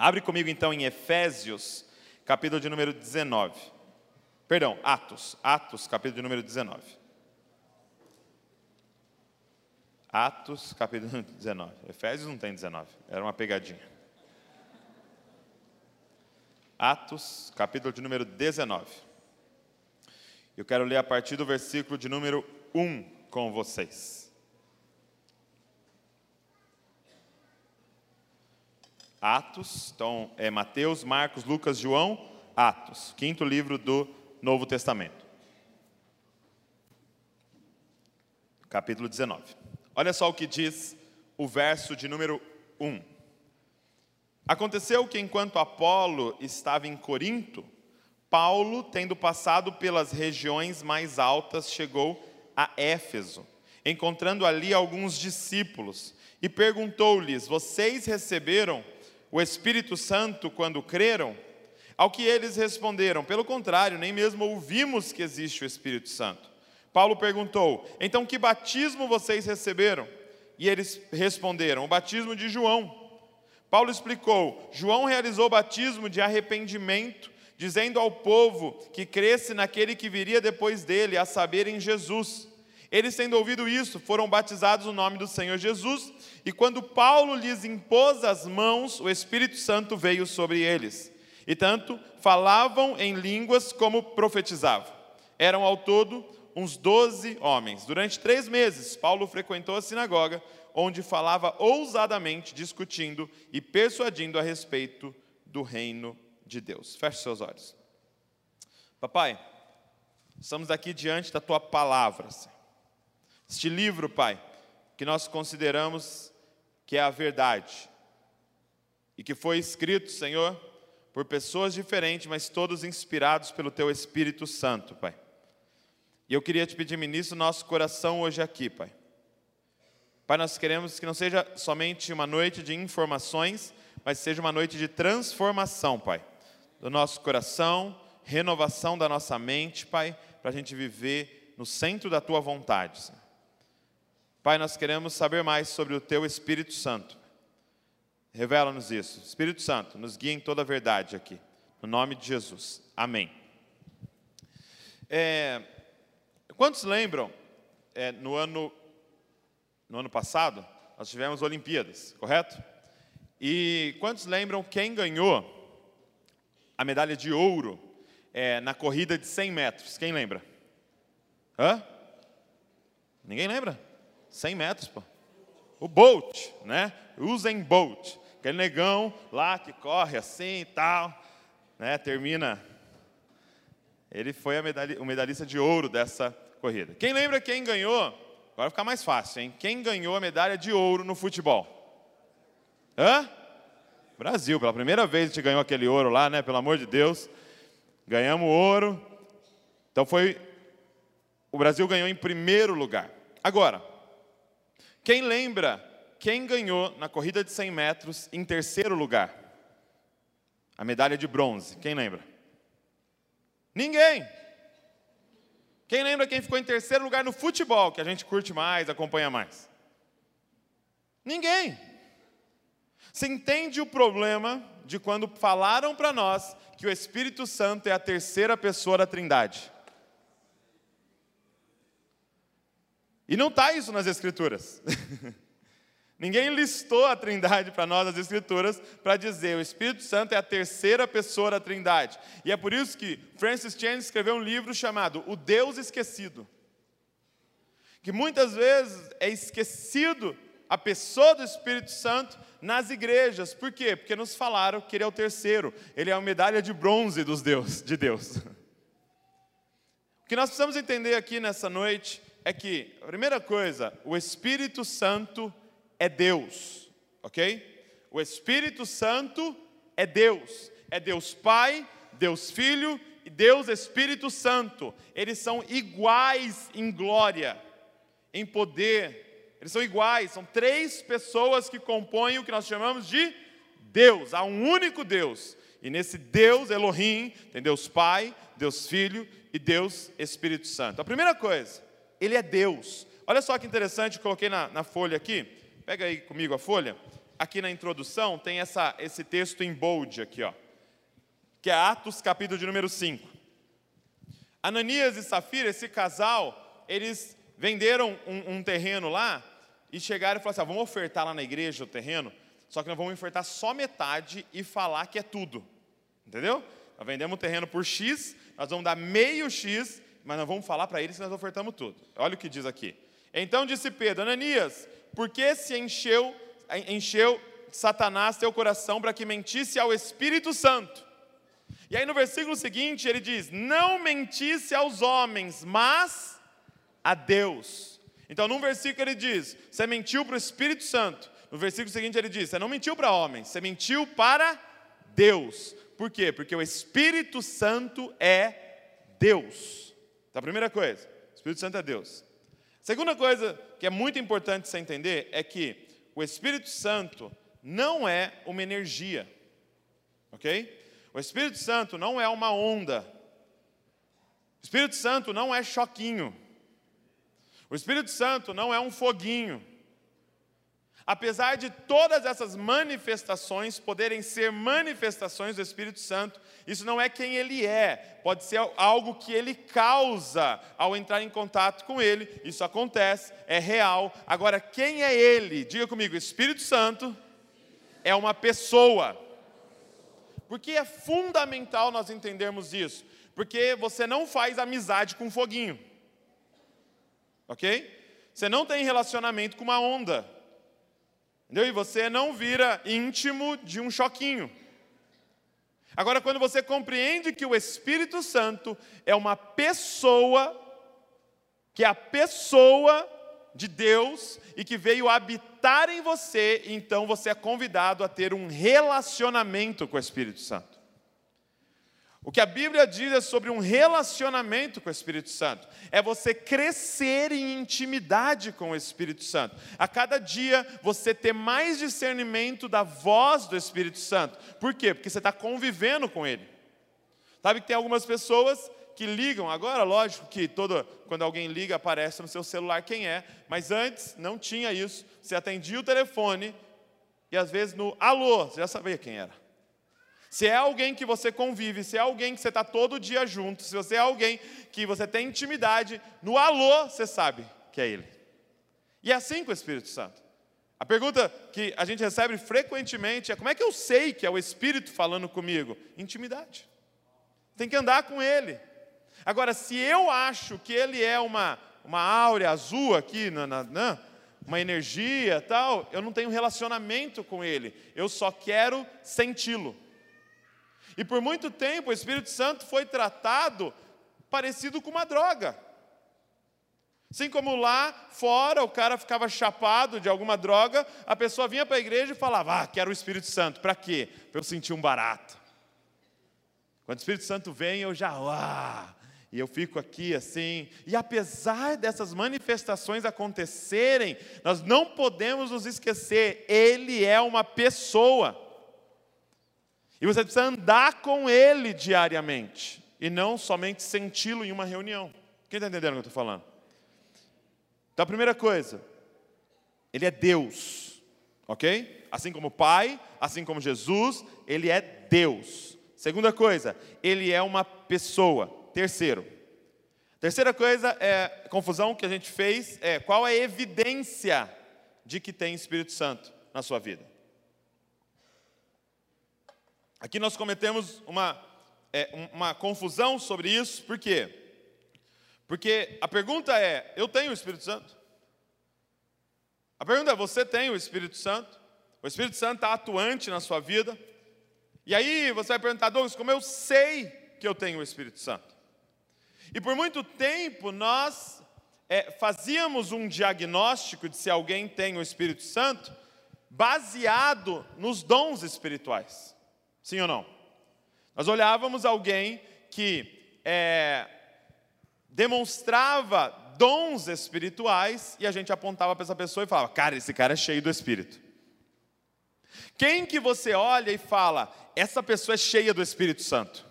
Abre comigo então em Efésios, capítulo de número 19. Perdão, Atos, Atos, capítulo de número 19. Atos, capítulo 19. Efésios não tem 19, era uma pegadinha. Atos, capítulo de número 19. Eu quero ler a partir do versículo de número 1 com vocês. Atos, então é Mateus, Marcos, Lucas, João, Atos, quinto livro do Novo Testamento. Capítulo 19. Olha só o que diz o verso de número 1. Aconteceu que enquanto Apolo estava em Corinto, Paulo, tendo passado pelas regiões mais altas, chegou a Éfeso, encontrando ali alguns discípulos, e perguntou-lhes: Vocês receberam o Espírito Santo quando creram? Ao que eles responderam: Pelo contrário, nem mesmo ouvimos que existe o Espírito Santo. Paulo perguntou: Então que batismo vocês receberam? E eles responderam: O batismo de João. Paulo explicou: João realizou batismo de arrependimento, dizendo ao povo que cresce naquele que viria depois dele, a saber, em Jesus. Eles, tendo ouvido isso, foram batizados no nome do Senhor Jesus, e quando Paulo lhes impôs as mãos, o Espírito Santo veio sobre eles. E tanto falavam em línguas como profetizavam. Eram ao todo uns doze homens. Durante três meses, Paulo frequentou a sinagoga, onde falava ousadamente, discutindo e persuadindo a respeito do reino de Deus. Feche seus olhos. Papai, estamos aqui diante da tua palavra, Senhor. Este livro, Pai, que nós consideramos que é a verdade e que foi escrito, Senhor, por pessoas diferentes, mas todos inspirados pelo teu Espírito Santo, Pai. E eu queria te pedir, ministro, nosso coração hoje aqui, Pai. Pai, nós queremos que não seja somente uma noite de informações, mas seja uma noite de transformação, Pai, do nosso coração, renovação da nossa mente, Pai, para a gente viver no centro da Tua vontade. Senhor. Pai, nós queremos saber mais sobre o Teu Espírito Santo. Revela-nos isso. Espírito Santo, nos guia em toda a verdade aqui. No nome de Jesus. Amém. É, quantos lembram, é, no, ano, no ano passado, nós tivemos Olimpíadas, correto? E quantos lembram quem ganhou a medalha de ouro é, na corrida de 100 metros? Quem lembra? Hã? Ninguém lembra? 100 metros, pô. O Bolt, né? Usain Bolt. Aquele negão lá que corre assim e tal, né? Termina. Ele foi o medalhista de ouro dessa corrida. Quem lembra quem ganhou? Agora vai ficar mais fácil, hein? Quem ganhou a medalha de ouro no futebol? Hã? Brasil, pela primeira vez a gente ganhou aquele ouro lá, né? Pelo amor de Deus. Ganhamos ouro. Então foi. O Brasil ganhou em primeiro lugar. Agora, quem lembra quem ganhou na corrida de 100 metros em terceiro lugar? A medalha de bronze. Quem lembra? Ninguém. Quem lembra quem ficou em terceiro lugar no futebol, que a gente curte mais, acompanha mais? Ninguém. Você entende o problema de quando falaram para nós que o Espírito Santo é a terceira pessoa da Trindade? E não está isso nas Escrituras. Ninguém listou a Trindade para nós nas Escrituras para dizer o Espírito Santo é a terceira pessoa da Trindade. E é por isso que Francis Chan escreveu um livro chamado O Deus Esquecido. Que muitas vezes é esquecido a pessoa do Espírito Santo nas igrejas. Por quê? Porque nos falaram que ele é o terceiro. Ele é a medalha de bronze dos Deus, de Deus. O que nós precisamos entender aqui nessa noite é que, a primeira coisa, o Espírito Santo é Deus, ok? O Espírito Santo é Deus, é Deus Pai, Deus Filho e Deus Espírito Santo. Eles são iguais em glória, em poder, eles são iguais, são três pessoas que compõem o que nós chamamos de Deus, há um único Deus. E nesse Deus, Elohim, tem Deus Pai, Deus Filho e Deus Espírito Santo. A primeira coisa, Ele é Deus. Olha só que interessante, coloquei na, na folha aqui, pega aí comigo a folha. aqui na introdução, tem essa, esse texto em bold aqui, ó, que é Atos, capítulo de número 5. Ananias e Safira, esse casal, eles venderam um, um terreno lá e chegaram e falaram assim: ah, vamos ofertar lá na igreja o terreno, só que nós vamos ofertar só metade e falar que é tudo. Entendeu? Nós vendemos o terreno por X, nós vamos dar meio X, mas nós vamos falar para eles que nós ofertamos tudo. Olha o que diz aqui. Então disse Pedro: Ananias, por que se encheu, encheu Satanás teu coração para que mentisse ao Espírito Santo? E aí no versículo seguinte ele diz: Não mentisse aos homens, mas a Deus. Então, num versículo ele diz: Você mentiu para o Espírito Santo. No versículo seguinte ele diz: Você não mentiu para homens, você mentiu para Deus. Por quê? Porque o Espírito Santo é Deus. Então, a primeira coisa, o Espírito Santo é Deus. Segunda coisa que é muito importante você entender é que o Espírito Santo não é uma energia, ok? O Espírito Santo não é uma onda. O Espírito Santo não é choquinho. O Espírito Santo não é um foguinho. Apesar de todas essas manifestações poderem ser manifestações do Espírito Santo, isso não é quem ele é, pode ser algo que ele causa ao entrar em contato com ele, isso acontece, é real. Agora, quem é ele? Diga comigo: Espírito Santo é uma pessoa. Porque é fundamental nós entendermos isso, porque você não faz amizade com foguinho ok? Você não tem relacionamento com uma onda, entendeu? E você não vira íntimo de um choquinho. Agora, quando você compreende que o Espírito Santo é uma pessoa, que é a pessoa de Deus e que veio habitar em você, então você é convidado a ter um relacionamento com o Espírito Santo. O que a Bíblia diz é sobre um relacionamento com o Espírito Santo. É você crescer em intimidade com o Espírito Santo. A cada dia você ter mais discernimento da voz do Espírito Santo. Por quê? Porque você está convivendo com Ele. Sabe que tem algumas pessoas que ligam, agora lógico que todo, quando alguém liga aparece no seu celular quem é, mas antes não tinha isso. Você atendia o telefone e às vezes no alô, você já sabia quem era. Se é alguém que você convive, se é alguém que você está todo dia junto, se você é alguém que você tem intimidade, no alô você sabe que é Ele. E é assim com o Espírito Santo. A pergunta que a gente recebe frequentemente é: como é que eu sei que é o Espírito falando comigo? Intimidade. Tem que andar com Ele. Agora, se eu acho que Ele é uma, uma áurea azul aqui, na, na, na uma energia tal, eu não tenho relacionamento com Ele. Eu só quero senti-lo. E por muito tempo o Espírito Santo foi tratado parecido com uma droga. Assim como lá fora o cara ficava chapado de alguma droga, a pessoa vinha para a igreja e falava: Ah, quero o Espírito Santo. Para quê? Para eu sentir um barato. Quando o Espírito Santo vem, eu já, ah, e eu fico aqui assim. E apesar dessas manifestações acontecerem, nós não podemos nos esquecer, Ele é uma pessoa. E você precisa andar com Ele diariamente, e não somente senti-lo em uma reunião. Quem está entendendo o que eu estou falando? Então, a primeira coisa, Ele é Deus, ok? Assim como o Pai, assim como Jesus, Ele é Deus. Segunda coisa, Ele é uma pessoa. Terceiro, terceira coisa é confusão que a gente fez é qual é a evidência de que tem Espírito Santo na sua vida. Aqui nós cometemos uma, é, uma confusão sobre isso, por quê? Porque a pergunta é: eu tenho o Espírito Santo? A pergunta é: você tem o Espírito Santo? O Espírito Santo está atuante na sua vida? E aí você vai perguntar, Douglas, como eu sei que eu tenho o Espírito Santo? E por muito tempo nós é, fazíamos um diagnóstico de se alguém tem o Espírito Santo baseado nos dons espirituais. Sim ou não? Nós olhávamos alguém que é, demonstrava dons espirituais e a gente apontava para essa pessoa e falava: Cara, esse cara é cheio do Espírito. Quem que você olha e fala: Essa pessoa é cheia do Espírito Santo?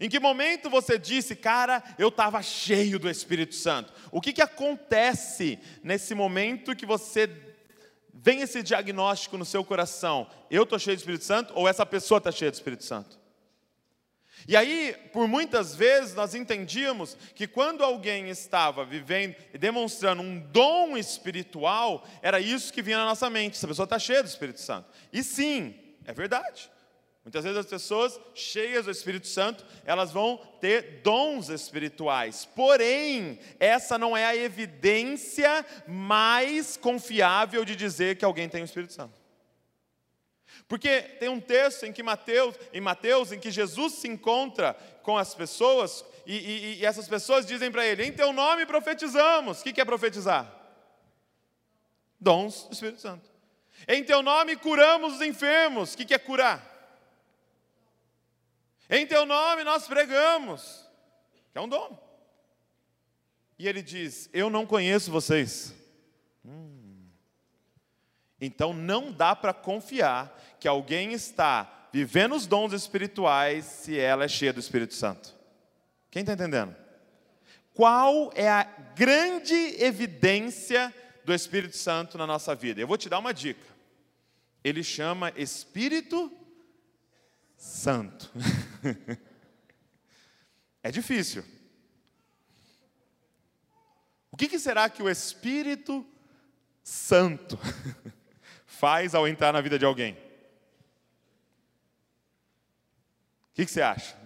Em que momento você disse, cara, eu estava cheio do Espírito Santo? O que, que acontece nesse momento que você vem esse diagnóstico no seu coração: eu estou cheio do Espírito Santo ou essa pessoa está cheia do Espírito Santo? E aí, por muitas vezes, nós entendíamos que quando alguém estava vivendo e demonstrando um dom espiritual, era isso que vinha na nossa mente: essa pessoa está cheia do Espírito Santo. E sim, é verdade. Muitas vezes as pessoas cheias do Espírito Santo, elas vão ter dons espirituais. Porém, essa não é a evidência mais confiável de dizer que alguém tem o Espírito Santo. Porque tem um texto em que Mateus, em Mateus, em que Jesus se encontra com as pessoas e, e, e essas pessoas dizem para ele: "Em teu nome profetizamos". O que é profetizar? Dons do Espírito Santo. Em teu nome curamos os enfermos. O que é curar? Em teu nome nós pregamos, que é um dom. E ele diz: Eu não conheço vocês. Hum. Então não dá para confiar que alguém está vivendo os dons espirituais se ela é cheia do Espírito Santo. Quem está entendendo? Qual é a grande evidência do Espírito Santo na nossa vida? Eu vou te dar uma dica. Ele chama Espírito Santo. é difícil. O que, que será que o Espírito Santo faz ao entrar na vida de alguém? O que, que você acha?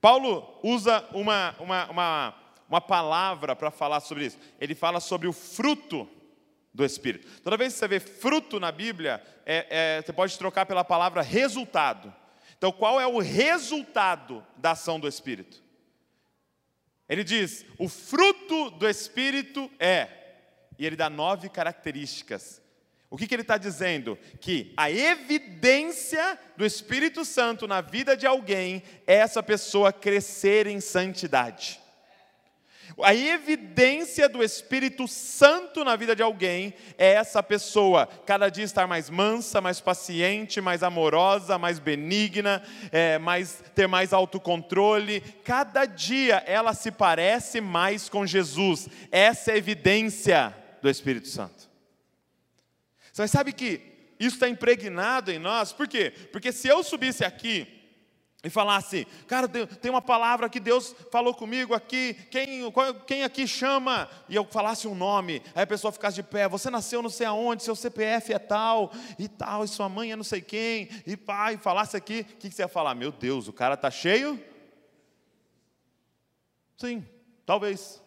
Paulo usa uma, uma, uma, uma palavra para falar sobre isso. Ele fala sobre o fruto do Espírito. Toda vez que você vê fruto na Bíblia, é, é, você pode trocar pela palavra resultado. Então, qual é o resultado da ação do Espírito? Ele diz: o fruto do Espírito é, e ele dá nove características. O que, que ele está dizendo? Que a evidência do Espírito Santo na vida de alguém é essa pessoa crescer em santidade. A evidência do Espírito Santo na vida de alguém é essa pessoa cada dia estar mais mansa, mais paciente, mais amorosa, mais benigna, é, mais, ter mais autocontrole. Cada dia ela se parece mais com Jesus. Essa é a evidência do Espírito Santo. Você sabe que isso está impregnado em nós, por quê? Porque se eu subisse aqui e falasse, cara, tem uma palavra que Deus falou comigo aqui, quem, quem aqui chama? E eu falasse um nome, aí a pessoa ficasse de pé, você nasceu não sei aonde, seu CPF é tal, e tal, e sua mãe é não sei quem, e pai, falasse aqui, o que você ia falar? Meu Deus, o cara está cheio? Sim, talvez.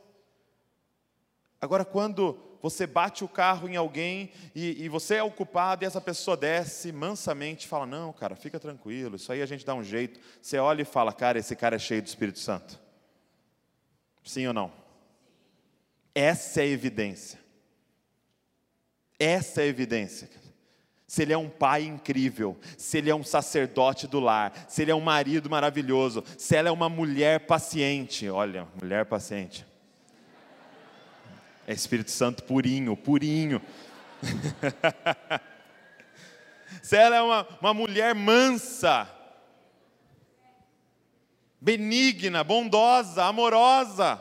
Agora, quando você bate o carro em alguém e, e, você é o culpado e essa pessoa desce mansamente e fala: Não, cara, fica tranquilo, isso aí a gente dá um jeito. Você olha e fala: Cara, esse cara é cheio do Espírito Santo. Sim ou não? Essa é a evidência. Essa é a evidência. Se ele é um pai incrível, se ele é um sacerdote do lar, se ele é um marido maravilhoso, se ela é uma mulher paciente, olha, mulher paciente. É Espírito Santo purinho, purinho. Ela é uma, uma mulher mansa, benigna, bondosa, amorosa,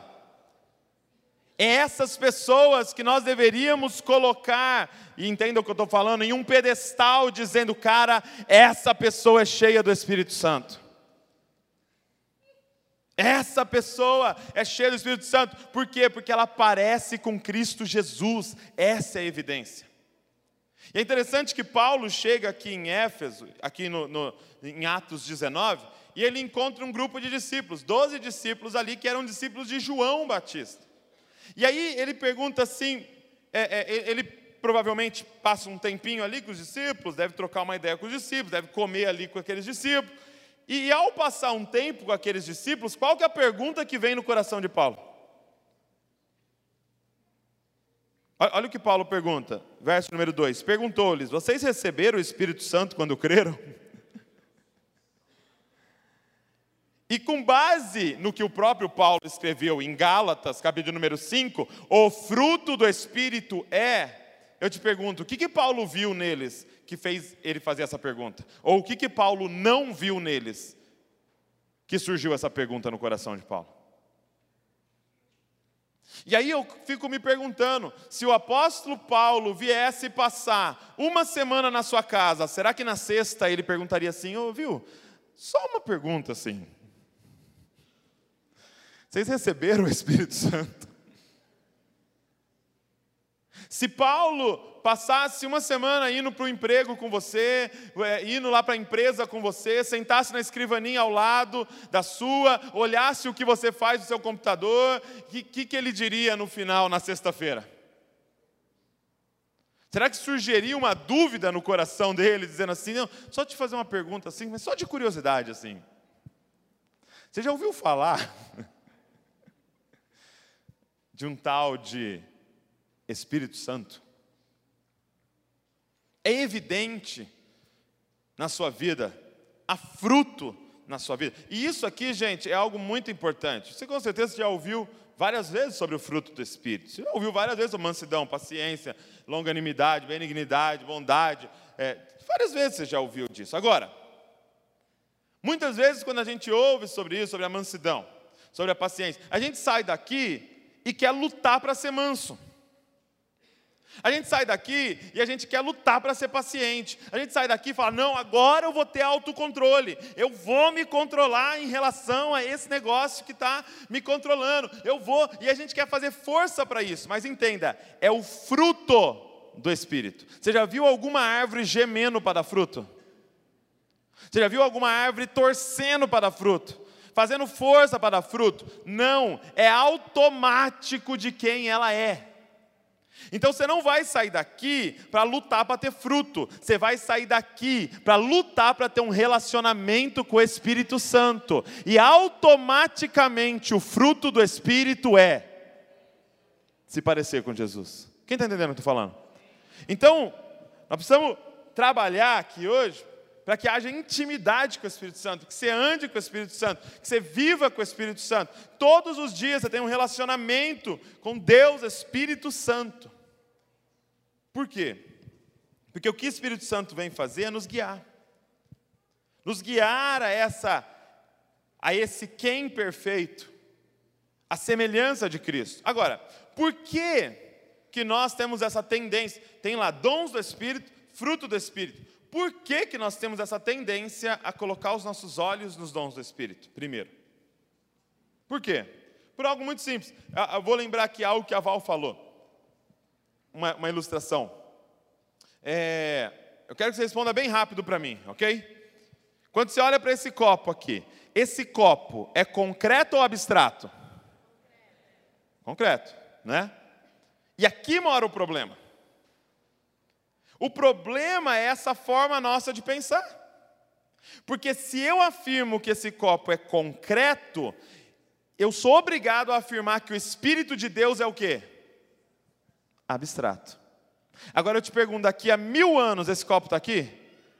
é essas pessoas que nós deveríamos colocar, e entenda o que eu estou falando, em um pedestal, dizendo, cara, essa pessoa é cheia do Espírito Santo. Essa pessoa é cheia do Espírito Santo. Por quê? Porque ela parece com Cristo Jesus. Essa é a evidência. E é interessante que Paulo chega aqui em Éfeso, aqui no, no, em Atos 19, e ele encontra um grupo de discípulos, doze discípulos ali que eram discípulos de João Batista. E aí ele pergunta assim: é, é, ele provavelmente passa um tempinho ali com os discípulos, deve trocar uma ideia com os discípulos, deve comer ali com aqueles discípulos. E ao passar um tempo com aqueles discípulos, qual que é a pergunta que vem no coração de Paulo? Olha o que Paulo pergunta, verso número 2: Perguntou-lhes: Vocês receberam o Espírito Santo quando creram? E com base no que o próprio Paulo escreveu em Gálatas, capítulo número 5, o fruto do Espírito é eu te pergunto, o que, que Paulo viu neles que fez ele fazer essa pergunta? Ou o que, que Paulo não viu neles que surgiu essa pergunta no coração de Paulo? E aí eu fico me perguntando: se o apóstolo Paulo viesse passar uma semana na sua casa, será que na sexta ele perguntaria assim, oh, viu? Só uma pergunta assim. Vocês receberam o Espírito Santo? Se Paulo passasse uma semana indo para o emprego com você, é, indo lá para a empresa com você, sentasse na escrivaninha ao lado da sua, olhasse o que você faz no seu computador, o que, que, que ele diria no final, na sexta-feira? Será que surgiria uma dúvida no coração dele, dizendo assim, não, só te fazer uma pergunta assim, mas só de curiosidade assim. Você já ouviu falar de um tal de Espírito Santo. É evidente na sua vida, há fruto na sua vida. E isso aqui, gente, é algo muito importante. Você com certeza já ouviu várias vezes sobre o fruto do Espírito. Você já ouviu várias vezes sobre mansidão, paciência, longanimidade, benignidade, bondade. É, várias vezes você já ouviu disso. Agora, muitas vezes quando a gente ouve sobre isso, sobre a mansidão, sobre a paciência, a gente sai daqui e quer lutar para ser manso. A gente sai daqui e a gente quer lutar para ser paciente. A gente sai daqui e fala: não, agora eu vou ter autocontrole. Eu vou me controlar em relação a esse negócio que está me controlando. Eu vou. E a gente quer fazer força para isso. Mas entenda: é o fruto do Espírito. Você já viu alguma árvore gemendo para dar fruto? Você já viu alguma árvore torcendo para dar fruto? fazendo força para dar fruto. Não, é automático de quem ela é. Então você não vai sair daqui para lutar para ter fruto, você vai sair daqui para lutar para ter um relacionamento com o Espírito Santo, e automaticamente o fruto do Espírito é se parecer com Jesus. Quem está entendendo o que eu estou falando? Então, nós precisamos trabalhar aqui hoje para que haja intimidade com o Espírito Santo, que você ande com o Espírito Santo, que você viva com o Espírito Santo. Todos os dias você tem um relacionamento com Deus, Espírito Santo. Por quê? Porque o que o Espírito Santo vem fazer é nos guiar. Nos guiar a essa a esse quem perfeito, a semelhança de Cristo. Agora, por que que nós temos essa tendência? Tem lá dons do Espírito, fruto do Espírito. Por que, que nós temos essa tendência a colocar os nossos olhos nos dons do Espírito? Primeiro. Por quê? Por algo muito simples. Eu vou lembrar aqui algo que a Val falou. Uma, uma ilustração. É, eu quero que você responda bem rápido para mim, ok? Quando você olha para esse copo aqui, esse copo é concreto ou abstrato? Concreto, né? E aqui mora o problema. O problema é essa forma nossa de pensar. Porque se eu afirmo que esse copo é concreto, eu sou obrigado a afirmar que o Espírito de Deus é o quê? Abstrato. Agora eu te pergunto, daqui a mil anos esse copo está aqui?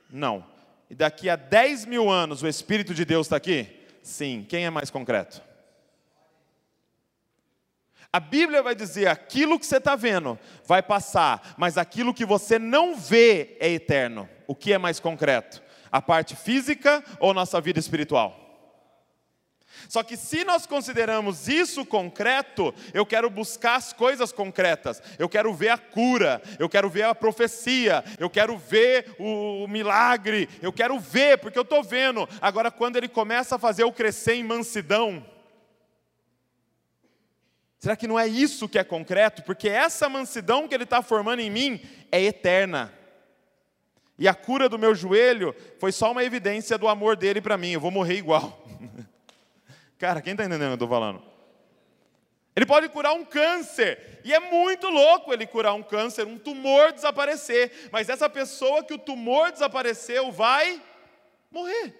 Não. E daqui a dez mil anos o Espírito de Deus está aqui? Sim. Quem é mais concreto? A Bíblia vai dizer: aquilo que você está vendo vai passar, mas aquilo que você não vê é eterno. O que é mais concreto? A parte física ou nossa vida espiritual? Só que se nós consideramos isso concreto, eu quero buscar as coisas concretas. Eu quero ver a cura, eu quero ver a profecia, eu quero ver o, milagre, eu quero ver, porque eu estou vendo. Agora, quando ele começa a fazer eu crescer em mansidão, Será que não é isso que é concreto? Porque essa mansidão que Ele está formando em mim é eterna. E a cura do meu joelho foi só uma evidência do amor dele para mim. Eu vou morrer igual. Cara, quem está entendendo o que eu estou falando? Ele pode curar um câncer. E é muito louco ele curar um câncer, um tumor desaparecer. Mas essa pessoa que o tumor desapareceu vai morrer.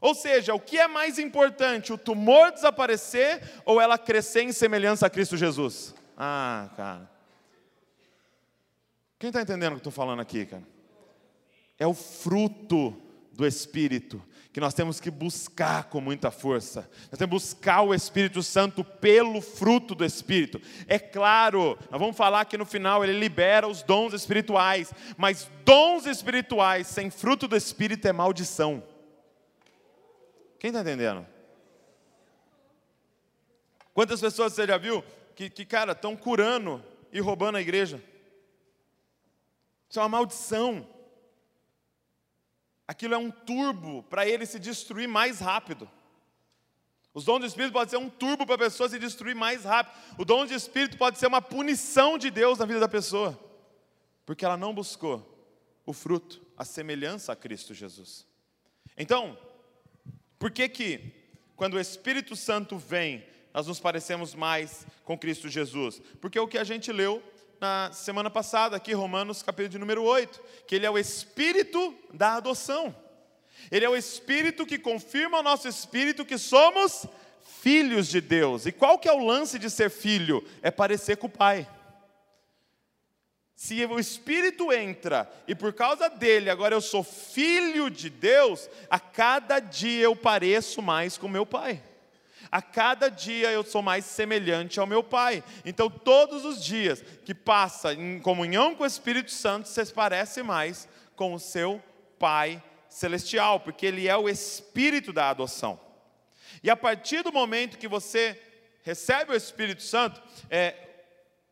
Ou seja, o que é mais importante, o tumor desaparecer ou ela crescer em semelhança a Cristo Jesus? Ah, cara. Quem está entendendo o que eu estou falando aqui, cara? É o fruto do Espírito que nós temos que buscar com muita força. Nós temos que buscar o Espírito Santo pelo fruto do Espírito. É claro, nós vamos falar que no final ele libera os dons espirituais, mas dons espirituais sem fruto do Espírito é maldição. Quem está entendendo? Quantas pessoas você já viu que, que cara, estão curando e roubando a igreja? Isso é uma maldição. Aquilo é um turbo para ele se destruir mais rápido. Os dons do Espírito podem ser um turbo para a pessoa se destruir mais rápido. O dom do Espírito pode ser uma punição de Deus na vida da pessoa, porque ela não buscou o fruto, a semelhança a Cristo Jesus. Então, por que que quando o Espírito Santo vem, nós nos parecemos mais com Cristo Jesus? Porque é o que a gente leu na semana passada aqui, Romanos capítulo de número 8, que ele é o Espírito da adoção. Ele é o Espírito que confirma ao nosso espírito que somos filhos de Deus. E qual que é o lance de ser filho? É parecer com o Pai. Se o Espírito entra e por causa dele agora eu sou filho de Deus, a cada dia eu pareço mais com meu Pai. A cada dia eu sou mais semelhante ao meu Pai. Então, todos os dias que passa em comunhão com o Espírito Santo, você parece mais com o seu Pai celestial, porque ele é o espírito da adoção. E a partir do momento que você recebe o Espírito Santo, é,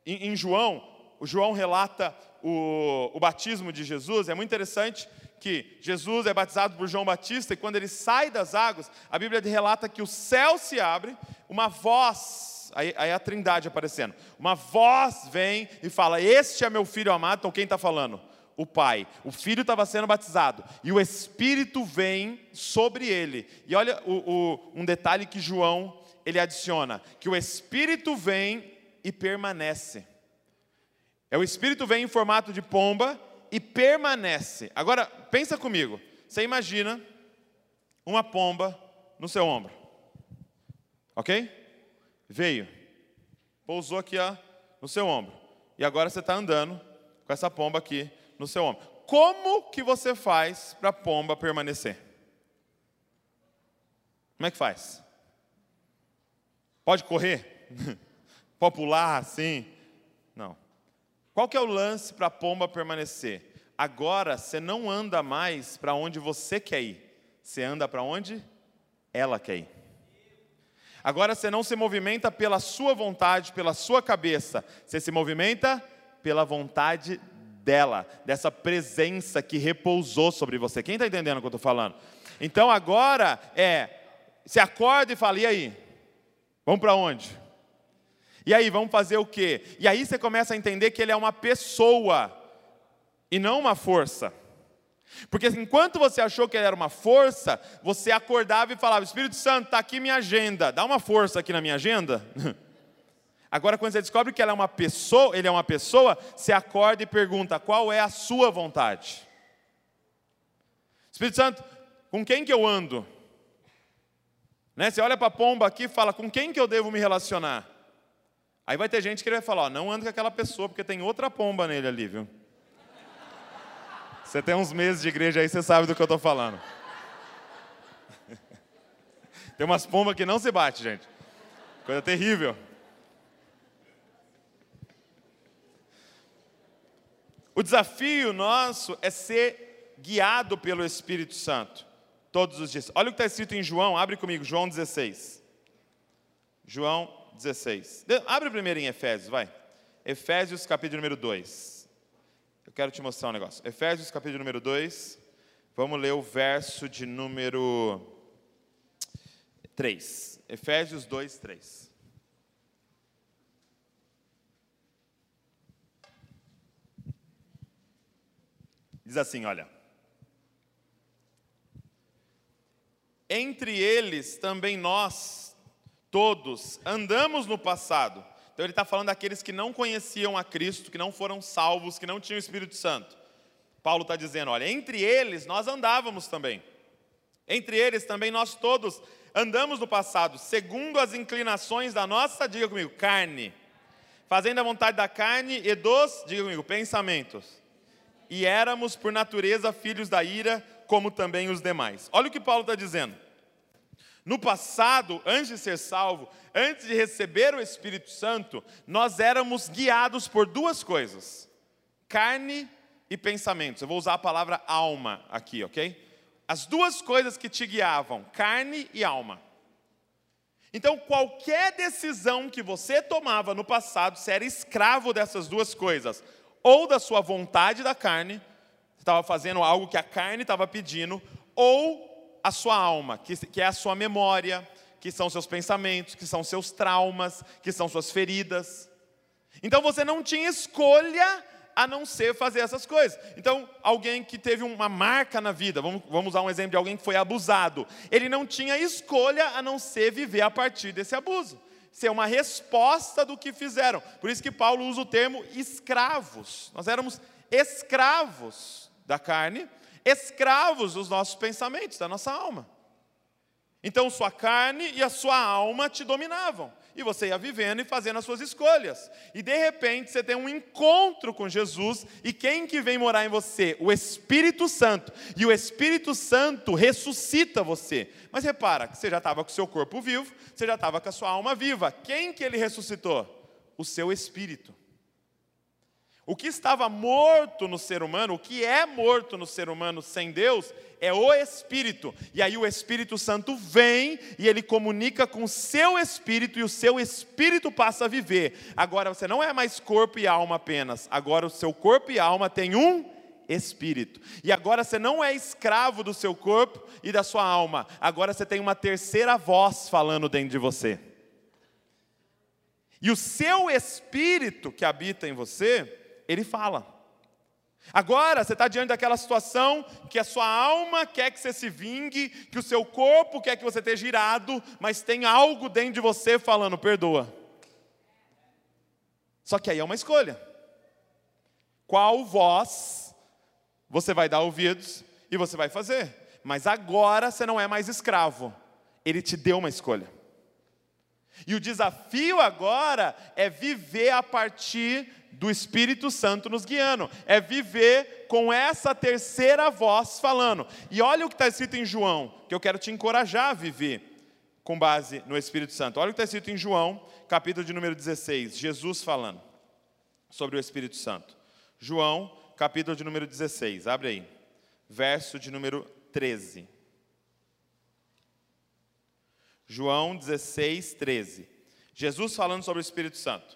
em, em, João, o João relata o, o batismo de Jesus, é muito interessante que Jesus é batizado por João Batista e quando ele sai das águas, a Bíblia relata que o céu se abre, uma voz, aí, aí a trindade aparecendo, uma voz vem e fala: Este é meu filho amado, então quem está falando? o Pai. O Filho estava sendo batizado e o Espírito vem sobre ele. E olha o, o, um detalhe que João ele adiciona: que o Espírito vem e permanece. É o Espírito vem em formato de pomba e permanece. Agora pensa comigo. Você imagina uma pomba no seu ombro, ok? Veio, pousou aqui ó, no seu ombro e agora você está andando com essa pomba aqui no seu ombro. Como que você faz para a pomba permanecer? Como é que faz? Pode correr? Pode pular assim? Qual que é o lance para a pomba permanecer? Agora você não anda mais para onde você quer ir. Você anda para onde ela quer ir. Agora você não se movimenta pela sua vontade, pela sua cabeça. Você se movimenta pela vontade dela, dessa presença que repousou sobre você. Quem está entendendo o que eu estou falando? Então agora é, se acorda e fala, e aí? Vamos para onde? E aí, vamos fazer o quê? E aí você começa a entender que ele é uma pessoa e não uma força. Porque enquanto você achou que ele era uma força, você acordava e falava: Espírito Santo, está aqui minha agenda, dá uma força aqui na minha agenda. Agora, quando você descobre que ela é uma pessoa, ele é uma pessoa, você acorda e pergunta: qual é a sua vontade? Espírito Santo, com quem que eu ando? Né? Você olha para a pomba aqui e fala: com quem que eu devo me relacionar? Aí vai ter gente que vai falar: ó, não anda com aquela pessoa, porque tem outra pomba nele ali, viu? Você tem uns meses de igreja aí, você sabe do que eu estou falando. Tem umas pombas que não se bate, gente. Coisa terrível. O desafio nosso é ser guiado pelo Espírito Santo todos os dias. Olha o que está escrito em João, abre comigo, João 16. João 16. Abre primeiro em Efésios, vai. Efésios, capítulo número 2. Eu quero te mostrar um negócio. Efésios, capítulo número 2. Vamos ler o verso de número 3. Efésios 2, 3. Diz assim: olha. Entre eles também nós, todos, andamos no passado. Então ele está falando daqueles que não conheciam a Cristo, que não foram salvos, que não tinham o Espírito Santo. Paulo está dizendo: olha, entre eles nós andávamos também. Entre eles também nós todos andamos no passado, segundo as inclinações da nossa, diga comigo, carne. Fazendo a vontade da carne e dos, diga comigo, pensamentos e éramos por natureza filhos da ira, como também os demais. Olha o que Paulo está dizendo. No passado, antes de ser salvo, antes de receber o Espírito Santo, nós éramos guiados por duas coisas: carne e pensamentos. Eu vou usar a palavra alma aqui, ok? As duas coisas que te guiavam, carne e alma. Então, qualquer decisão que você tomava no passado, você era escravo dessas duas coisas, ou da sua vontade da carne, estava fazendo algo que a carne estava pedindo, ou a sua alma, que, que é a sua memória, que são seus pensamentos, que são seus traumas, que são suas feridas. Então você não tinha escolha a não ser fazer essas coisas. Então, alguém que teve uma marca na vida, vamos, vamos usar um exemplo de alguém que foi abusado, ele não tinha escolha a não ser viver a partir desse abuso. Ser uma resposta do que fizeram. Por isso que Paulo usa o termo escravos. Nós éramos escravos da carne, escravos dos nossos pensamentos, da nossa alma. Então, sua carne e a sua alma te dominavam e você ia vivendo e fazendo as suas escolhas. E de repente você tem um encontro com Jesus, e quem que vem morar em você? O Espírito Santo. E o Espírito Santo ressuscita você. Mas repara, você já estava com o seu corpo vivo, você já estava com a sua alma viva. Quem que ele ressuscitou? O seu espírito. O que estava morto no ser humano, o que é morto no ser humano sem Deus, é o Espírito. E aí o Espírito Santo vem e ele comunica com o seu espírito e o seu espírito passa a viver. Agora você não é mais corpo e alma apenas, agora o seu corpo e alma têm um espírito. E agora você não é escravo do seu corpo e da sua alma, agora você tem uma terceira voz falando dentro de você. E o seu espírito que habita em você, ele fala. Agora você está diante daquela situação que a sua alma quer que você se vingue, que o seu corpo quer que você esteja girado, mas tem algo dentro de você falando, perdoa. Só que aí é uma escolha. Qual voz você vai dar ouvidos e você vai fazer? Mas agora você não é mais escravo, ele te deu uma escolha. E o desafio agora é viver a partir do Espírito Santo nos guiando, é viver com essa terceira voz falando. E olha o que está escrito em João, que eu quero te encorajar a viver com base no Espírito Santo. Olha o que está escrito em João, capítulo de número 16, Jesus falando sobre o Espírito Santo. João, capítulo de número 16, abre aí, verso de número 13. João 16, 13. Jesus falando sobre o Espírito Santo.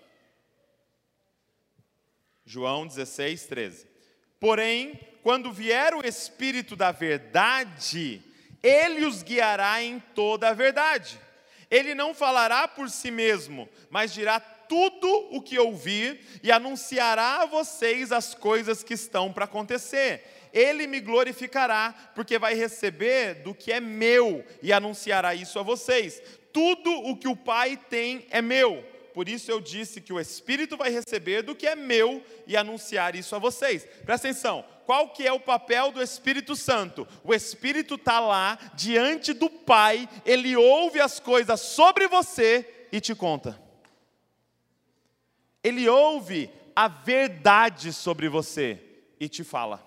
João 16, 13. Porém, quando vier o Espírito da verdade, ele os guiará em toda a verdade. Ele não falará por si mesmo, mas dirá tudo o que ouvir e anunciará a vocês as coisas que estão para acontecer. Ele me glorificará, porque vai receber do que é meu e anunciará isso a vocês. Tudo o que o Pai tem é meu por isso eu disse que o Espírito vai receber do que é meu e anunciar isso a vocês. Presta atenção, qual que é o papel do Espírito Santo? O Espírito está lá diante do Pai, ele ouve as coisas sobre você e te conta. Ele ouve a verdade sobre você e te fala.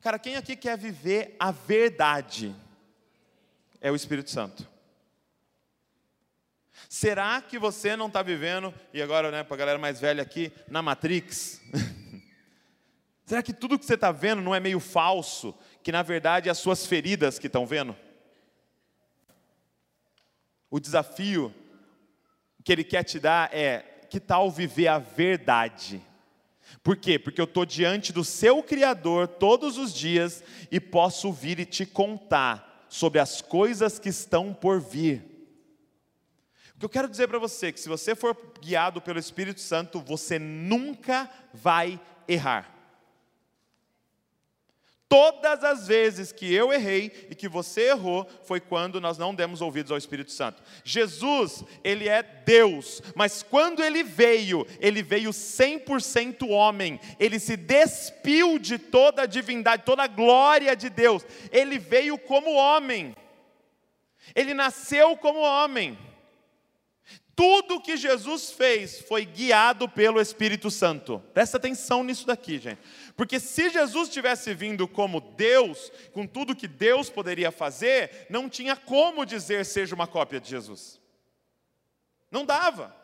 Cara, quem aqui quer viver a verdade? É o Espírito Santo. Será que você não está vivendo, e agora, né, para a galera mais velha aqui, na Matrix? Será que tudo que você está vendo não é meio falso? Que na verdade é as suas feridas que estão vendo? O desafio que ele quer te dar é: que tal viver a verdade? Por quê? Porque eu estou diante do seu Criador todos os dias e posso vir e te contar sobre as coisas que estão por vir. O que eu quero dizer para você é que se você for guiado pelo Espírito Santo, você nunca vai errar. Todas as vezes que eu errei e que você errou, foi quando nós não demos ouvidos ao Espírito Santo. Jesus, ele é Deus, mas quando ele veio, ele veio 100% homem, ele se despiu de toda a divindade, toda a glória de Deus, ele veio como homem, ele nasceu como homem. Tudo que Jesus fez foi guiado pelo Espírito Santo. Presta atenção nisso daqui, gente. Porque se Jesus tivesse vindo como Deus, com tudo que Deus poderia fazer, não tinha como dizer seja uma cópia de Jesus. Não dava.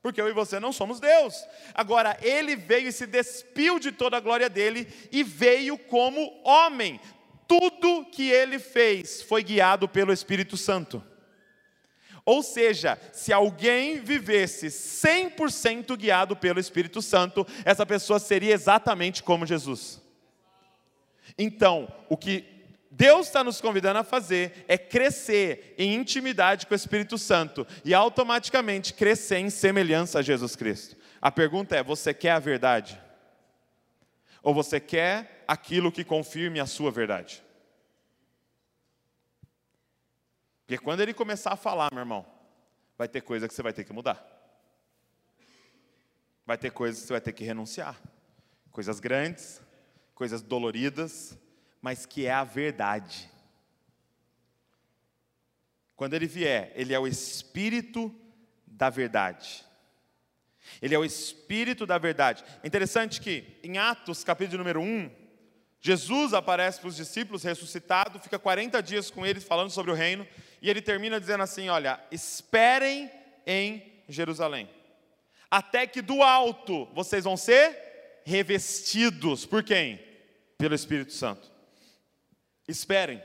Porque eu e você não somos Deus. Agora, ele veio e se despiu de toda a glória dele e veio como homem. Tudo que ele fez foi guiado pelo Espírito Santo. Ou seja, se alguém vivesse 100% guiado pelo Espírito Santo, essa pessoa seria exatamente como Jesus. Então, o que Deus está nos convidando a fazer é crescer em intimidade com o Espírito Santo e automaticamente crescer em semelhança a Jesus Cristo. A pergunta é: você quer a verdade? Ou você quer aquilo que confirme a sua verdade? Porque quando ele começar a falar, meu irmão, vai ter coisa que você vai ter que mudar. Vai ter coisas que você vai ter que renunciar. Coisas grandes, coisas doloridas, mas que é a verdade. Quando ele vier, ele é o espírito da verdade. Ele é o espírito da verdade. É interessante que em Atos, capítulo número 1, Jesus aparece para os discípulos ressuscitado, fica 40 dias com eles falando sobre o reino, e ele termina dizendo assim: Olha, esperem em Jerusalém, até que do alto vocês vão ser revestidos. Por quem? Pelo Espírito Santo. Esperem.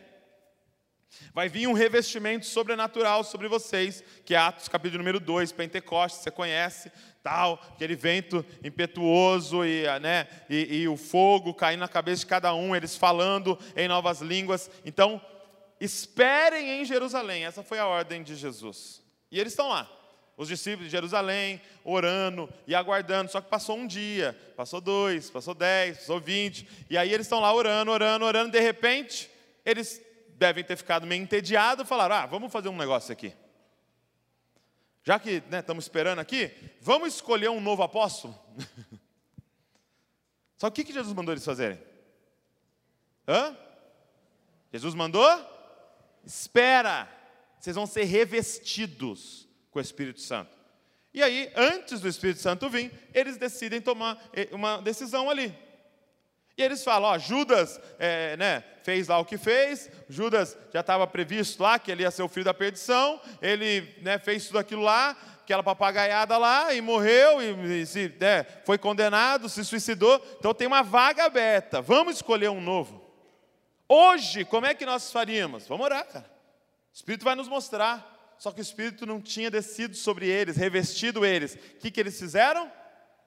Vai vir um revestimento sobrenatural sobre vocês, que é Atos capítulo número 2, Pentecostes, você conhece, tal, aquele vento impetuoso e, né, e, e o fogo caindo na cabeça de cada um, eles falando em novas línguas. Então, esperem em Jerusalém. Essa foi a ordem de Jesus. E eles estão lá, os discípulos de Jerusalém, orando e aguardando. Só que passou um dia, passou dois, passou dez, passou vinte. E aí eles estão lá orando, orando, orando. De repente, eles devem ter ficado meio entediados e falaram: Ah, vamos fazer um negócio aqui. Já que né, estamos esperando aqui, vamos escolher um novo apóstolo? Só que o que Jesus mandou eles fazerem? Hã? Jesus mandou? Espera, vocês vão ser revestidos com o Espírito Santo. E aí, antes do Espírito Santo vir, eles decidem tomar eh, uma decisão ali. E eles falam: ó, Judas é, né, fez lá o que fez, Judas já estava previsto lá que ele ia ser o filho da perdição, ele né, fez tudo aquilo lá, aquela papagaiada lá, e morreu, e, e se, né, foi condenado, se suicidou. Então tem uma vaga aberta, vamos escolher um novo. Hoje, como é que nós faríamos? Vamos orar, cara. O Espírito vai nos mostrar. Só que o Espírito não tinha descido sobre eles, revestido eles. O que, que eles fizeram?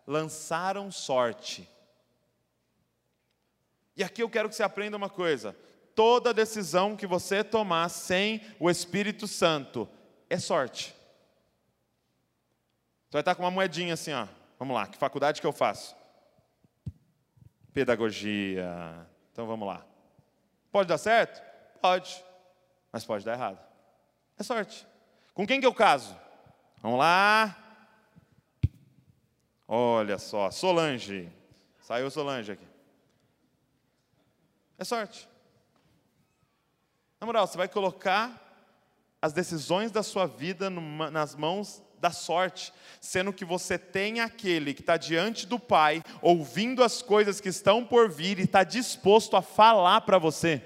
Lançaram sorte. E aqui eu quero que você aprenda uma coisa: toda decisão que você tomar sem o Espírito Santo é sorte. Você vai estar com uma moedinha assim, ó. Vamos lá, que faculdade que eu faço? Pedagogia. Então vamos lá. Pode dar certo? Pode. Mas pode dar errado. É sorte. Com quem que eu caso? Vamos lá. Olha só, Solange. Saiu Solange aqui. É sorte. Na moral, você vai colocar as decisões da sua vida nas mãos da sorte, sendo que você tem aquele que está diante do Pai, ouvindo as coisas que estão por vir e está disposto a falar para você.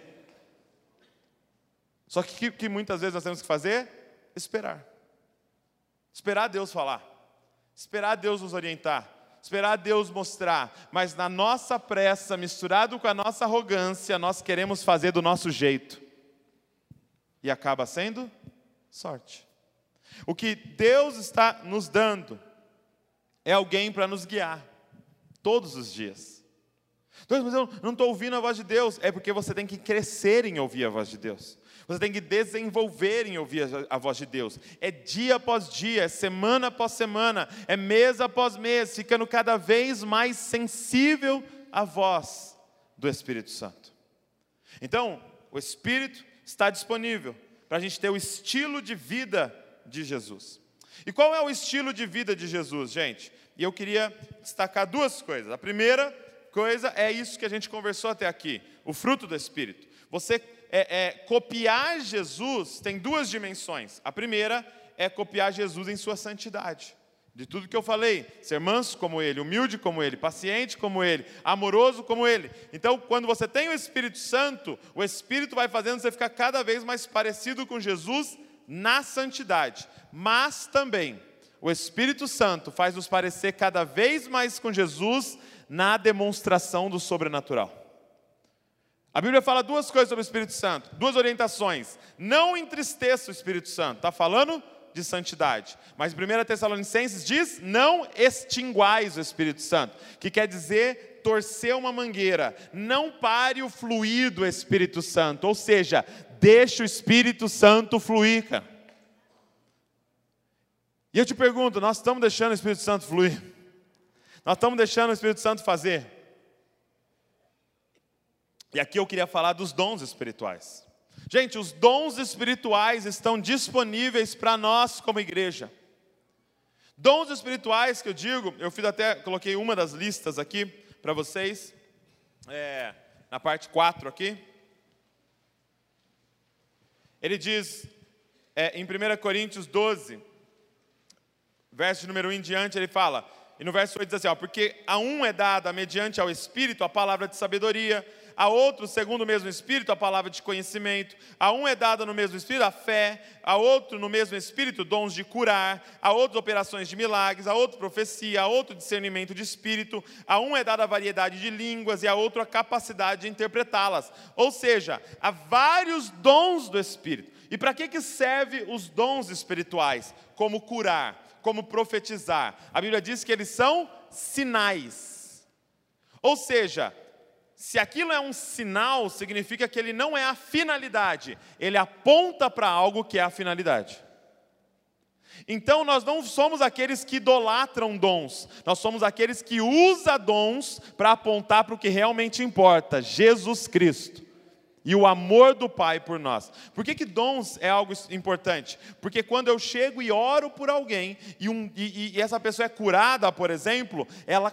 Só que o que muitas vezes nós temos que fazer? Esperar. Esperar Deus falar. Esperar Deus nos orientar. Esperar Deus mostrar. Mas na nossa pressa, misturado com a nossa arrogância, nós queremos fazer do nosso jeito. E acaba sendo sorte. O que Deus está nos dando é alguém para nos guiar, todos os dias. Deus, mas eu não estou ouvindo a voz de Deus. É porque você tem que crescer em ouvir a voz de Deus. Você tem que desenvolver em ouvir a voz de Deus. É dia após dia, é semana após semana, é mês após mês, ficando cada vez mais sensível à voz do Espírito Santo. Então, o Espírito está disponível para a gente ter o estilo de vida de Jesus. E qual é o estilo de vida de Jesus, gente? E eu queria destacar duas coisas. A primeira coisa é isso que a gente conversou até aqui: o fruto do Espírito. Você é, é, copiar Jesus tem duas dimensões. A primeira é copiar Jesus em sua santidade. De tudo que eu falei, ser manso como ele, humilde como ele, paciente como ele, amoroso como ele. Então, quando você tem o Espírito Santo, o Espírito vai fazendo você ficar cada vez mais parecido com Jesus na santidade, mas também o Espírito Santo faz nos parecer cada vez mais com Jesus na demonstração do sobrenatural. A Bíblia fala duas coisas sobre o Espírito Santo, duas orientações. Não entristeça o Espírito Santo. Está falando de santidade. Mas 1 Tessalonicenses diz: não extinguais o Espírito Santo, que quer dizer torcer uma mangueira, não pare o fluir do Espírito Santo, ou seja, deixa o Espírito Santo fluir, cara. E eu te pergunto, nós estamos deixando o Espírito Santo fluir? Nós estamos deixando o Espírito Santo fazer? E aqui eu queria falar dos dons espirituais. Gente, os dons espirituais estão disponíveis para nós como igreja. Dons espirituais que eu digo, eu fiz até, coloquei uma das listas aqui para vocês, é, na parte 4 aqui. Ele diz, é, em 1 Coríntios 12, verso número 1 em diante, ele fala, e no verso 8 diz assim: ó, Porque a um é dada, mediante ao Espírito, a palavra de sabedoria, a outro, segundo o mesmo Espírito, a palavra de conhecimento, a um é dada no mesmo Espírito a fé, a outro no mesmo Espírito dons de curar, a outro operações de milagres, a outro profecia, a outro discernimento de Espírito, a um é dada a variedade de línguas e a outro a capacidade de interpretá-las. Ou seja, há vários dons do Espírito. E para que, que serve os dons espirituais? Como curar, como profetizar. A Bíblia diz que eles são sinais. Ou seja, se aquilo é um sinal, significa que ele não é a finalidade, ele aponta para algo que é a finalidade. Então nós não somos aqueles que idolatram dons, nós somos aqueles que usam dons para apontar para o que realmente importa, Jesus Cristo e o amor do Pai por nós. Por que, que dons é algo importante? Porque quando eu chego e oro por alguém e, um, e, e essa pessoa é curada, por exemplo, ela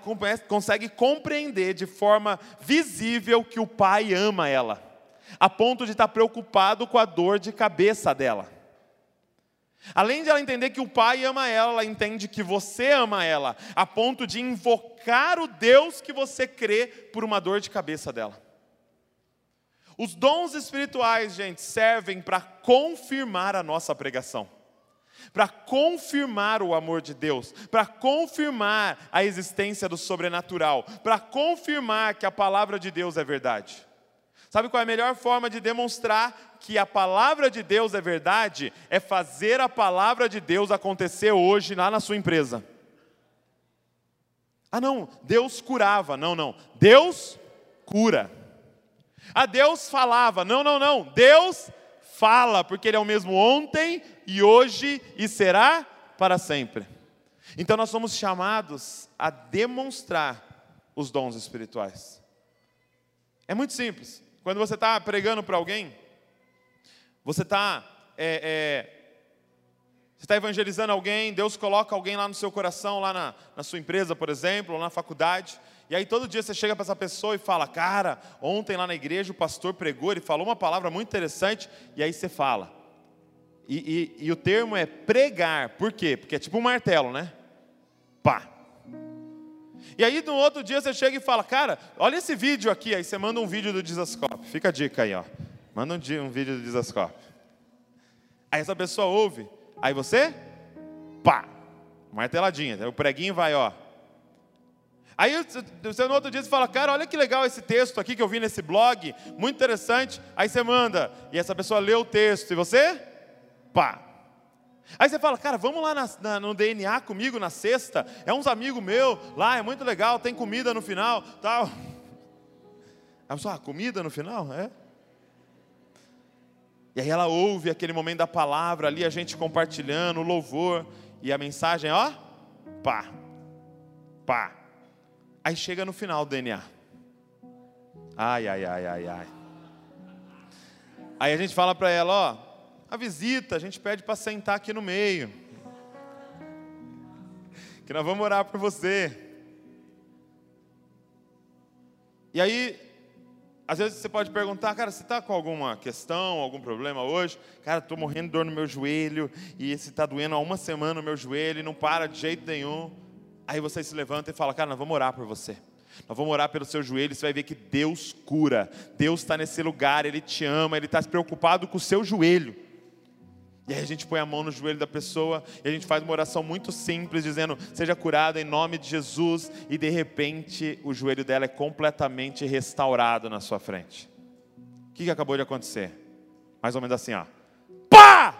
consegue compreender de forma visível que o Pai ama ela, a ponto de estar preocupado com a dor de cabeça dela. Além de ela entender que o Pai ama ela, ela entende que você ama ela, a ponto de invocar o Deus que você crê por uma dor de cabeça dela. Os dons espirituais, gente, servem para confirmar a nossa pregação, para confirmar o amor de Deus, para confirmar a existência do sobrenatural, para confirmar que a palavra de Deus é verdade. Sabe qual é a melhor forma de demonstrar que a palavra de Deus é verdade? É fazer a palavra de Deus acontecer hoje lá na sua empresa. Ah, não, Deus curava. Não, não. Deus cura. A Deus falava. Não, não, não. Deus fala, porque Ele é o mesmo ontem e hoje e será para sempre. Então nós somos chamados a demonstrar os dons espirituais. É muito simples. Quando você está pregando para alguém, você está é, é, você está evangelizando alguém, Deus coloca alguém lá no seu coração, lá na, na sua empresa, por exemplo, ou na faculdade, e aí todo dia você chega para essa pessoa e fala, cara, ontem lá na igreja o pastor pregou, ele falou uma palavra muito interessante, e aí você fala. E, e, e o termo é pregar, por quê? Porque é tipo um martelo, né? Pá. E aí no outro dia você chega e fala, cara, olha esse vídeo aqui, aí você manda um vídeo do Dizascope. Fica a dica aí, ó. Manda um, um vídeo do Dizascope. Aí essa pessoa ouve, aí você, pá, marteladinha. O preguinho vai, ó, Aí você no outro dia você fala, cara, olha que legal esse texto aqui que eu vi nesse blog, muito interessante. Aí você manda, e essa pessoa lê o texto, e você? Pá. Aí você fala, cara, vamos lá na, na, no DNA comigo na sexta, é uns amigos meus lá, é muito legal, tem comida no final, tal. Aí ah, comida no final? É. E aí ela ouve aquele momento da palavra ali, a gente compartilhando, o louvor, e a mensagem, ó, pá, pá. Aí chega no final do DNA. Ai, ai, ai, ai, ai. Aí a gente fala para ela, ó, a visita, a gente pede para sentar aqui no meio. Que nós vamos orar por você. E aí, às vezes você pode perguntar, cara, você está com alguma questão, algum problema hoje? Cara, estou morrendo de dor no meu joelho, e esse está doendo há uma semana no meu joelho, e não para de jeito nenhum. Aí você se levanta e fala, cara, nós vamos orar por você. Nós vamos orar pelo seu joelho, você vai ver que Deus cura. Deus está nesse lugar, Ele te ama, Ele está preocupado com o seu joelho. E aí a gente põe a mão no joelho da pessoa e a gente faz uma oração muito simples, dizendo: seja curada em nome de Jesus, e de repente o joelho dela é completamente restaurado na sua frente. O que, que acabou de acontecer? Mais ou menos assim, ó. Pá!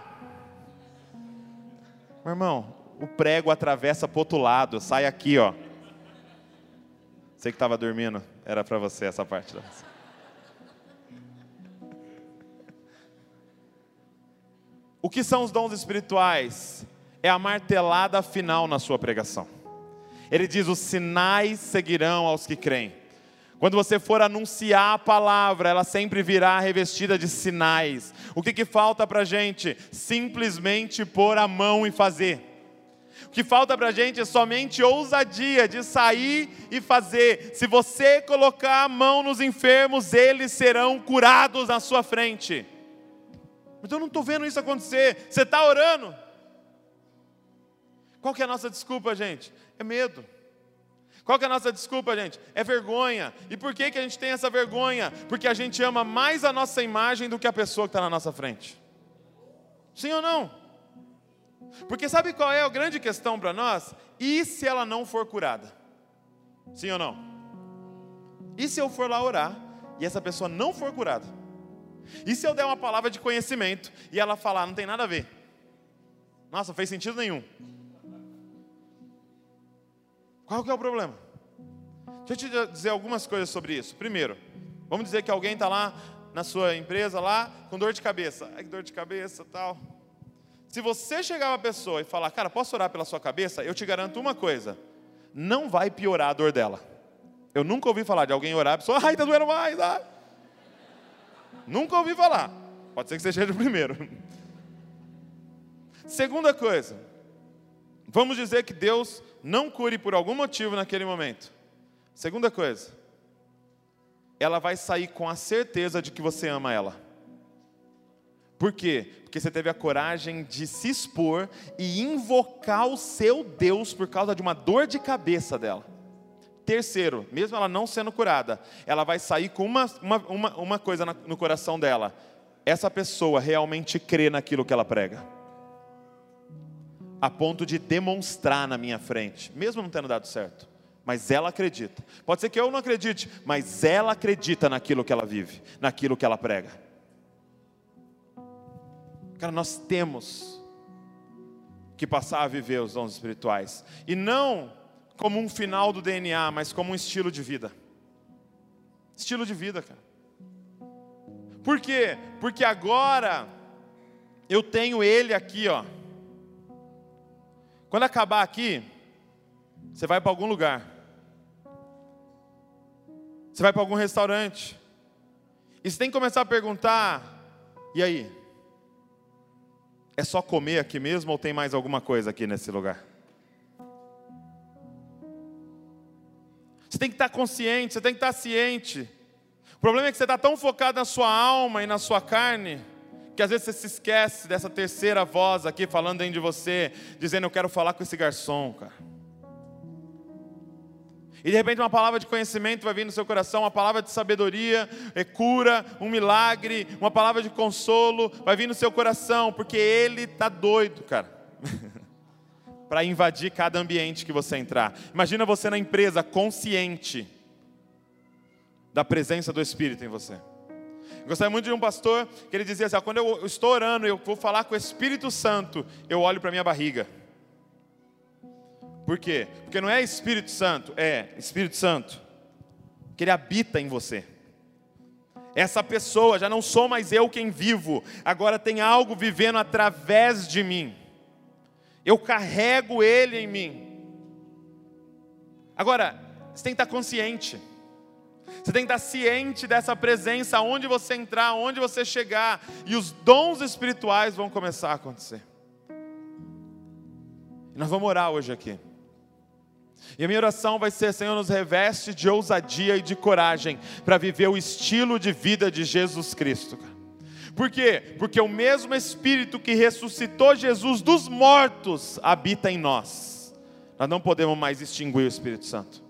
Meu irmão, o prego atravessa para outro lado, sai aqui, ó. Você que estava dormindo, era para você essa parte. O que são os dons espirituais? É a martelada final na sua pregação. Ele diz: os sinais seguirão aos que creem. Quando você for anunciar a palavra, ela sempre virá revestida de sinais. O que, que falta para a gente? Simplesmente pôr a mão e fazer. Que falta para a gente é somente ousadia de sair e fazer. Se você colocar a mão nos enfermos, eles serão curados na sua frente. Mas eu não estou vendo isso acontecer. Você está orando? Qual que é a nossa desculpa, gente? É medo. Qual que é a nossa desculpa, gente? É vergonha. E por que, que a gente tem essa vergonha? Porque a gente ama mais a nossa imagem do que a pessoa que está na nossa frente. Sim ou não? Porque sabe qual é a grande questão para nós? E se ela não for curada? Sim ou não? E se eu for lá orar e essa pessoa não for curada? E se eu der uma palavra de conhecimento e ela falar, não tem nada a ver? Nossa, fez sentido nenhum. Qual que é o problema? Deixa eu te dizer algumas coisas sobre isso. Primeiro, vamos dizer que alguém está lá na sua empresa lá com dor de cabeça. Ai, que dor de cabeça, tal. Se você chegar uma pessoa e falar, cara, posso orar pela sua cabeça? Eu te garanto uma coisa: não vai piorar a dor dela. Eu nunca ouvi falar de alguém orar, a pessoa, ai, está doendo mais. Ai. Nunca ouvi falar. Pode ser que você seja o primeiro. Segunda coisa, vamos dizer que Deus não cure por algum motivo naquele momento. Segunda coisa, ela vai sair com a certeza de que você ama ela. Por quê? Porque você teve a coragem de se expor e invocar o seu Deus por causa de uma dor de cabeça dela. Terceiro, mesmo ela não sendo curada, ela vai sair com uma, uma, uma, uma coisa no coração dela: essa pessoa realmente crê naquilo que ela prega, a ponto de demonstrar na minha frente, mesmo não tendo dado certo, mas ela acredita. Pode ser que eu não acredite, mas ela acredita naquilo que ela vive, naquilo que ela prega. Cara, nós temos que passar a viver os dons espirituais. E não como um final do DNA, mas como um estilo de vida. Estilo de vida, cara. Por quê? Porque agora eu tenho ele aqui, ó. Quando acabar aqui, você vai para algum lugar. Você vai para algum restaurante. E você tem que começar a perguntar: e aí? É só comer aqui mesmo ou tem mais alguma coisa aqui nesse lugar? Você tem que estar consciente, você tem que estar ciente. O problema é que você está tão focado na sua alma e na sua carne, que às vezes você se esquece dessa terceira voz aqui falando dentro de você, dizendo: Eu quero falar com esse garçom, cara. E de repente uma palavra de conhecimento vai vir no seu coração, uma palavra de sabedoria, é cura, um milagre, uma palavra de consolo vai vir no seu coração, porque ele está doido, cara. para invadir cada ambiente que você entrar. Imagina você na empresa consciente da presença do Espírito em você. Eu gostaria muito de um pastor que ele dizia assim: quando eu estou orando, eu vou falar com o Espírito Santo, eu olho para minha barriga. Por quê? Porque não é Espírito Santo, é Espírito Santo, que ele habita em você. Essa pessoa, já não sou mais eu quem vivo, agora tem algo vivendo através de mim. Eu carrego ele em mim. Agora, você tem que estar consciente. Você tem que estar ciente dessa presença, aonde você entrar, aonde você chegar, e os dons espirituais vão começar a acontecer. Nós vamos orar hoje aqui. E a minha oração vai ser: Senhor, nos reveste de ousadia e de coragem para viver o estilo de vida de Jesus Cristo. Por quê? Porque o mesmo Espírito que ressuscitou Jesus dos mortos habita em nós. Nós não podemos mais extinguir o Espírito Santo.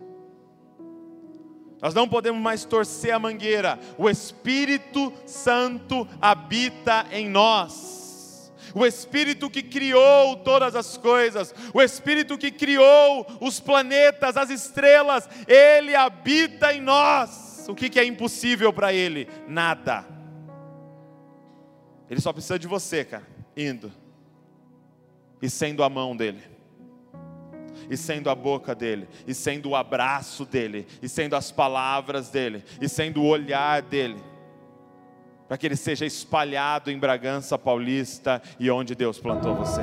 Nós não podemos mais torcer a mangueira. O Espírito Santo habita em nós o Espírito que criou todas as coisas, o Espírito que criou os planetas, as estrelas, Ele habita em nós. O que é impossível para Ele? Nada. Ele só precisa de você, cara, indo. e sendo a mão dele, e sendo a boca dele, e sendo o abraço dele, e sendo as palavras dele, e sendo o olhar dele, para que ele seja espalhado em Bragança Paulista e onde Deus plantou você.